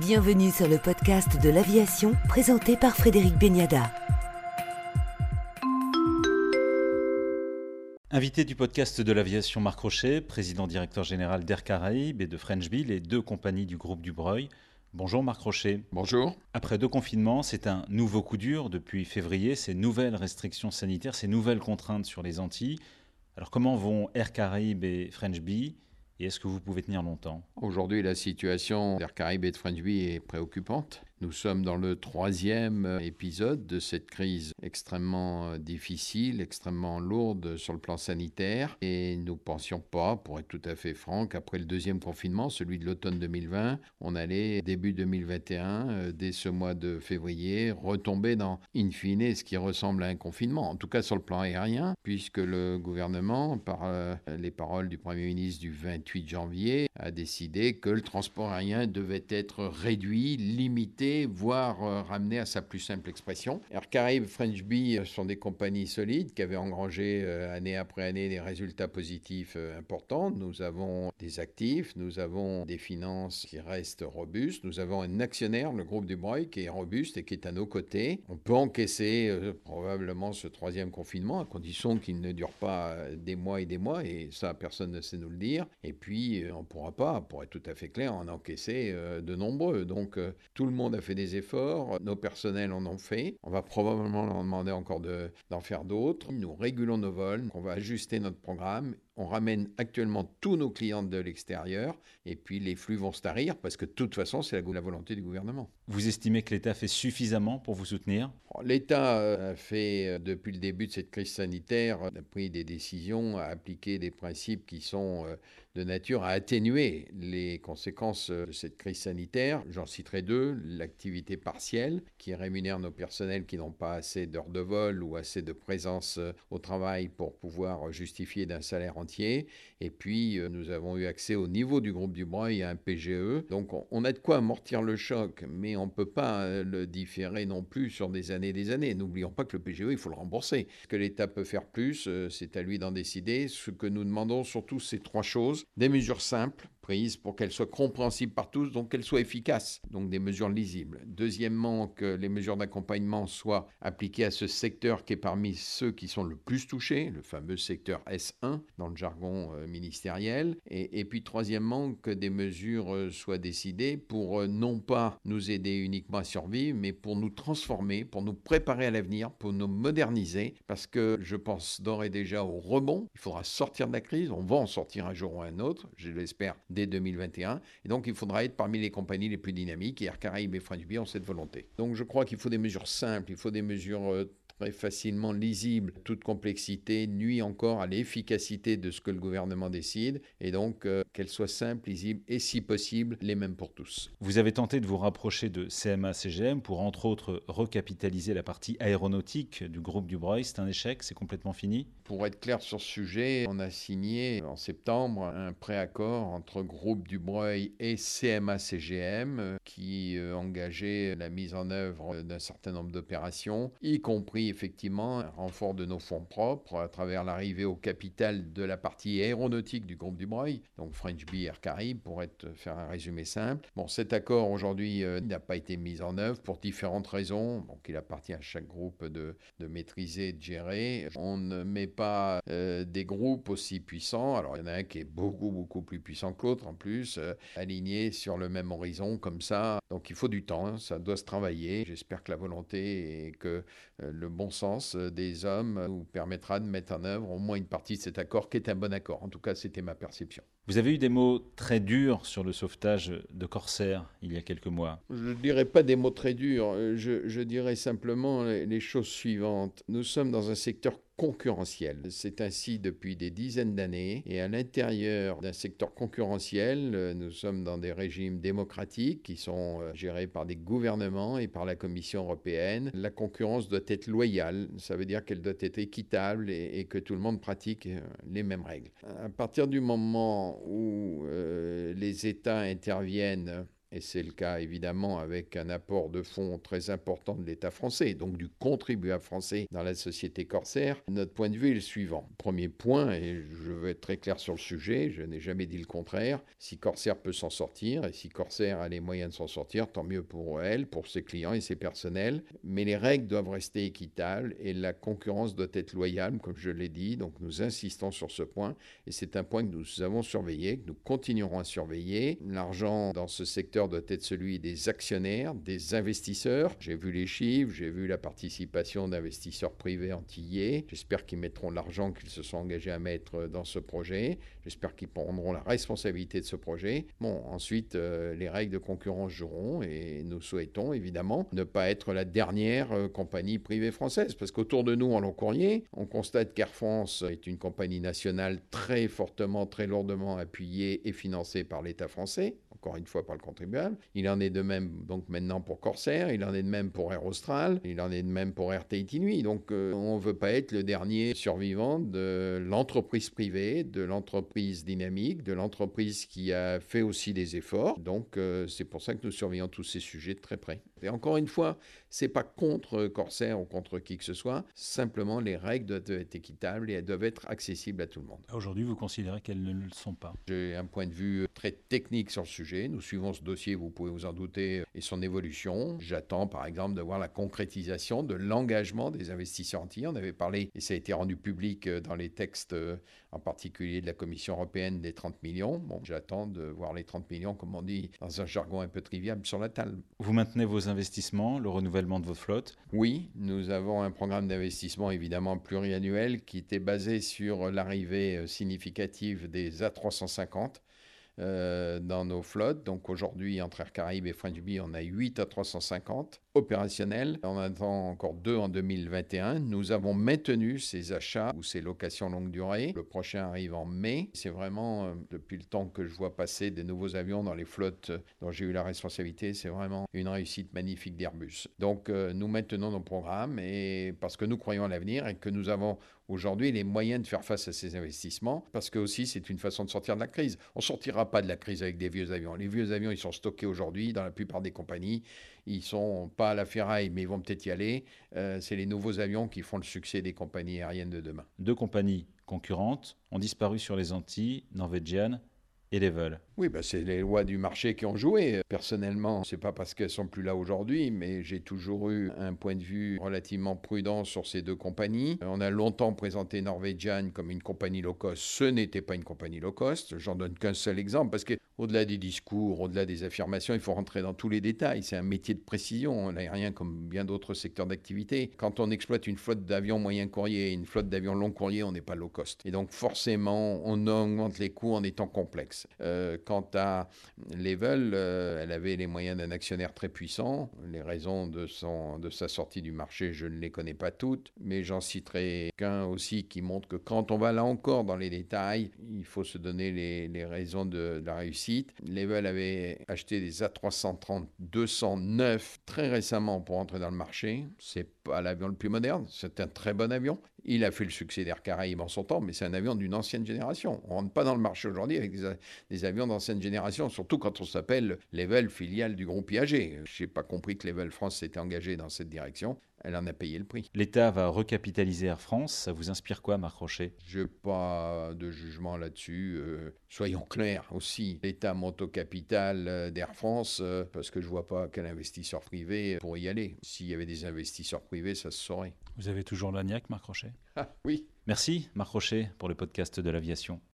Bienvenue sur le podcast de l'aviation présenté par Frédéric Beniada. Invité du podcast de l'aviation Marc Rocher, président directeur général d'Air Caraïbes et de French Bill, les deux compagnies du groupe du Breuil. Bonjour Marc Rocher. Bonjour. Après deux confinements, c'est un nouveau coup dur depuis février, ces nouvelles restrictions sanitaires, ces nouvelles contraintes sur les Antilles. Alors comment vont Air Caraïbes et French Bee et est-ce que vous pouvez tenir longtemps? Aujourd'hui, la situation d'Air Caraïbes et de French Bee est préoccupante. Nous sommes dans le troisième euh, épisode de cette crise extrêmement euh, difficile, extrêmement lourde sur le plan sanitaire. Et nous ne pensions pas, pour être tout à fait franc, qu'après le deuxième confinement, celui de l'automne 2020, on allait, début 2021, euh, dès ce mois de février, retomber dans, in fine, ce qui ressemble à un confinement. En tout cas sur le plan aérien, puisque le gouvernement, par les paroles du Premier ministre du 28 janvier, a décidé que le transport aérien devait être réduit, limité voire euh, ramener à sa plus simple expression. Air Caraïbes, French Bee euh, sont des compagnies solides qui avaient engrangé euh, année après année des résultats positifs importants. Nous avons des actifs, nous avons des finances qui restent robustes, nous avons un actionnaire, le groupe du Breuil, qui est robuste et qui est à nos côtés. On peut encaisser probablement ce troisième confinement à condition qu'il ne dure pas des mois et des mois, et ça, personne ne sait nous le dire. Et puis, on ne pourra pas, pour être tout à fait clair, en encaisser de nombreux. Donc, tout le monde a fait des efforts, nos personnels en ont fait. On va probablement leur demander encore d'en faire d'autres. Nous régulons nos vols, on va ajuster notre programme on ramène actuellement tous nos clients de l'extérieur et puis les flux vont se tarir parce que de toute façon, c'est la, volonté du gouvernement. Vous estimez que l'État fait suffisamment pour vous soutenir? L'État euh, a fait, euh, depuis le début de cette crise sanitaire, a pris des décisions, a appliqué des principes qui sont euh, de nature à atténuer les conséquences de cette crise sanitaire. J'en citerai deux. L'activité partielle, qui rémunère nos personnels qui n'ont pas assez d'heures de vol ou assez de présence au travail pour pouvoir justifier d'un salaire en et puis, euh, nous avons eu accès au niveau du groupe du Breuil à un PGE. Donc, on a de quoi amortir le choc, mais on ne peut pas euh, le différer non plus sur des années et des années. N'oublions pas que le PGE, il faut le rembourser. Ce que l'État peut faire plus, euh, c'est à lui d'en décider. Ce que nous demandons surtout, c'est trois choses. Des mesures simples pour qu'elles soient compréhensibles par tous, donc qu'elles soient efficaces, donc des mesures lisibles. Deuxièmement, que les mesures d'accompagnement soient appliquées à ce secteur qui est parmi ceux qui sont le plus touchés, le fameux secteur S1 dans le jargon euh, ministériel. Et, puis troisièmement, que des mesures euh, soient décidées pour euh, non pas nous aider uniquement à survivre, mais pour nous transformer, pour nous préparer à l'avenir, pour nous moderniser, parce que je pense d'ores et déjà au rebond. Il faudra sortir de la crise, on va en sortir un jour ou un autre, je l'espère 2021. Et donc, il faudra être parmi les compagnies les plus dynamiques. Et Air Caraïbes et French Bee ont cette volonté. Donc, je crois qu'il faut des mesures simples, il faut des mesures euh, très facilement lisibles. Toute complexité nuit encore à l'efficacité de ce que le gouvernement décide. Et donc, euh, qu'elles soient simples, lisibles et, si possible, les mêmes pour tous. Vous avez tenté de vous rapprocher de CMA-CGM pour, entre autres, recapitaliser la partie aéronautique du groupe du Breuil. C'est un échec C'est complètement fini? Pour être clair sur ce sujet, on a signé en septembre un préaccord entre groupe du Breuil et CMA-CGM euh, qui euh, engageait la mise en œuvre d'un certain nombre d'opérations, y compris effectivement un renfort de nos fonds propres à travers l'arrivée au capital de la partie aéronautique du groupe du Breuil, donc French Bee Air pour être, faire un résumé simple. Bon, cet accord aujourd'hui euh, n'a pas été mis en œuvre pour différentes raisons, donc il appartient à chaque groupe de, de maîtriser, de gérer. On ne met pas des groupes aussi puissants, alors il y en a un qui est beaucoup beaucoup plus puissant que l'autre en plus, euh, alignés sur le même horizon comme ça. Donc il faut du temps, hein, ça doit se travailler. J'espère que la volonté et que euh, le bon sens euh, des hommes nous permettra de mettre en œuvre au moins une partie de cet accord qui est un bon accord. En tout cas, c'était ma perception. Vous avez eu des mots très durs sur le sauvetage de Corsair il y a quelques mois. Je ne dirais pas des mots très durs, je, dirais simplement les choses suivantes. Nous sommes dans un secteur concurrentiel. C'est ainsi depuis des dizaines d'années et à l'intérieur d'un secteur concurrentiel, euh, nous sommes dans des régimes démocratiques qui sont euh, gérés par des gouvernements et par la Commission européenne. La concurrence doit être loyale, ça veut dire qu'elle doit être équitable et, que tout le monde pratique euh, les mêmes règles. À partir du moment où les États interviennent et c'est le cas évidemment avec un apport de fonds très important de l'État français, donc du contribuable français dans la société Corsair, notre point de vue est le suivant. Premier point, et je veux être très clair sur le sujet, je n'ai jamais dit le contraire, si Corsair peut s'en sortir, et si Corsair a les moyens de s'en sortir, tant mieux pour elle, pour ses clients et ses personnels, mais les règles doivent rester équitables et la concurrence doit être loyale, comme je l'ai dit, donc nous insistons sur ce point, et c'est un point que nous avons surveillé, que nous continuerons à surveiller. L'argent dans ce secteur doit être celui des actionnaires, des investisseurs. J'ai vu les chiffres, j'ai vu la participation d'investisseurs privés antillais. J'espère qu'ils mettront l'argent qu'ils se sont engagés à mettre dans ce projet. J'espère qu'ils prendront la responsabilité de ce projet. Bon, ensuite, euh, les règles de concurrence joueront et nous souhaitons évidemment ne pas être la dernière euh, compagnie privée française parce qu'autour de nous, en long courrier, on constate qu'Air France est une compagnie nationale très fortement, très lourdement appuyée et financée par l'État français encore une fois par le contribuable. Il en est de même donc maintenant pour Corsair, il en est de même pour Air Austral, il en est de même pour Air Tahiti Nuit. Donc euh, on ne veut pas être le dernier survivant de l'entreprise privée, de l'entreprise dynamique, de l'entreprise qui a fait aussi des efforts. Donc euh, c'est pour ça que nous surveillons tous ces sujets de très près. Et encore une fois, c'est pas contre Corsair ou contre qui que ce soit, simplement les règles doivent être équitables et elles doivent être accessibles à tout le monde. Aujourd'hui, vous considérez qu'elles ne le sont pas? J'ai un point de vue très technique sur le sujet. Nous suivons ce dossier, vous pouvez vous en douter, et son évolution. J'attends par exemple de voir la concrétisation de l'engagement des investisseurs antillais. On avait parlé, et ça a été rendu public euh, dans les textes, euh, en particulier de la Commission européenne, des 30 millions. Bon, j'attends de voir les 30 millions, comme on dit dans un jargon un peu trivial, sur la table. Vous maintenez vos investissements, le renouvellement de vos flottes Oui, nous avons un programme d'investissement évidemment pluriannuel qui était basé sur l'arrivée euh, significative des A350 euh, dans nos flottes. Donc aujourd'hui, entre Air Caraïbes et French on a 8 à 350 opérationnels. On attend encore deux en 2021. Nous avons maintenu ces achats ou ces locations longue durée. Le prochain arrive en mai. C'est vraiment, euh, depuis le temps que je vois passer des nouveaux avions dans les flottes dont j'ai eu la responsabilité, c'est vraiment une réussite magnifique d'Airbus. Donc euh, nous maintenons nos programmes et parce que nous croyons à l'avenir et que nous avons aujourd'hui les moyens de faire face à ces investissements, parce que aussi c'est une façon de sortir de la crise. On ne sortira pas de la crise avec des vieux avions. Les vieux avions, ils sont stockés aujourd'hui dans la plupart des compagnies. Ils sont pas à la ferraille, mais ils vont peut-être y aller. Euh, c'est les nouveaux avions qui font le succès des compagnies aériennes de demain. Deux compagnies concurrentes ont disparu sur les Antilles, Norwegian et Level. Oui, bah c'est les lois du marché qui ont joué. Personnellement, c'est pas parce qu'elles sont plus là aujourd'hui, mais j'ai toujours eu un point de vue relativement prudent sur ces deux compagnies. On a longtemps présenté Norwegian comme une compagnie low cost. Ce n'était pas une compagnie low cost. J'en donne qu'un seul exemple parce que au-delà des discours, au-delà des affirmations, il faut rentrer dans tous les détails. C'est un métier de précision, l'aérien comme bien d'autres secteurs d'activité. Quand on exploite une flotte d'avions moyen courrier et une flotte d'avions long courrier, on n'est pas low cost. Et donc forcément, on augmente les coûts en étant complexe. Euh, Quant à Level, euh, elle avait les moyens d'un actionnaire très puissant. Les raisons de, son, de sa sortie du marché, je ne les connais pas toutes, mais j'en citerai qu'un aussi qui montre que quand on va là encore dans les détails, il faut se donner les, les raisons de, la réussite. Level avait acheté des A330 209 très récemment pour entrer dans le marché. C'est pas l'avion le plus moderne, c'est un très bon avion. Il a fait le succès d'Air Caraïbes en son temps, mais c'est un avion d'une ancienne génération. On ne rentre pas dans le marché aujourd'hui avec des, des avions d'ancienne génération, surtout quand on s'appelle Level filiale du groupe IAG. Je n'ai pas compris que Level France s'était engagé dans cette direction elle en a payé le prix. L'État va recapitaliser Air France. Ça vous inspire quoi, Marc Rocher? Je n'ai pas de jugement là-dessus. Euh, soyons clairs aussi. L'État monte au capital euh, d'Air France euh, parce que je ne vois pas quel investisseur privé pourrait y aller. S'il y avait des investisseurs privés, ça se saurait. Vous avez toujours l'agnac, Marc Rocher Ah oui. Merci, Marc Rocher, pour le podcast de l'aviation.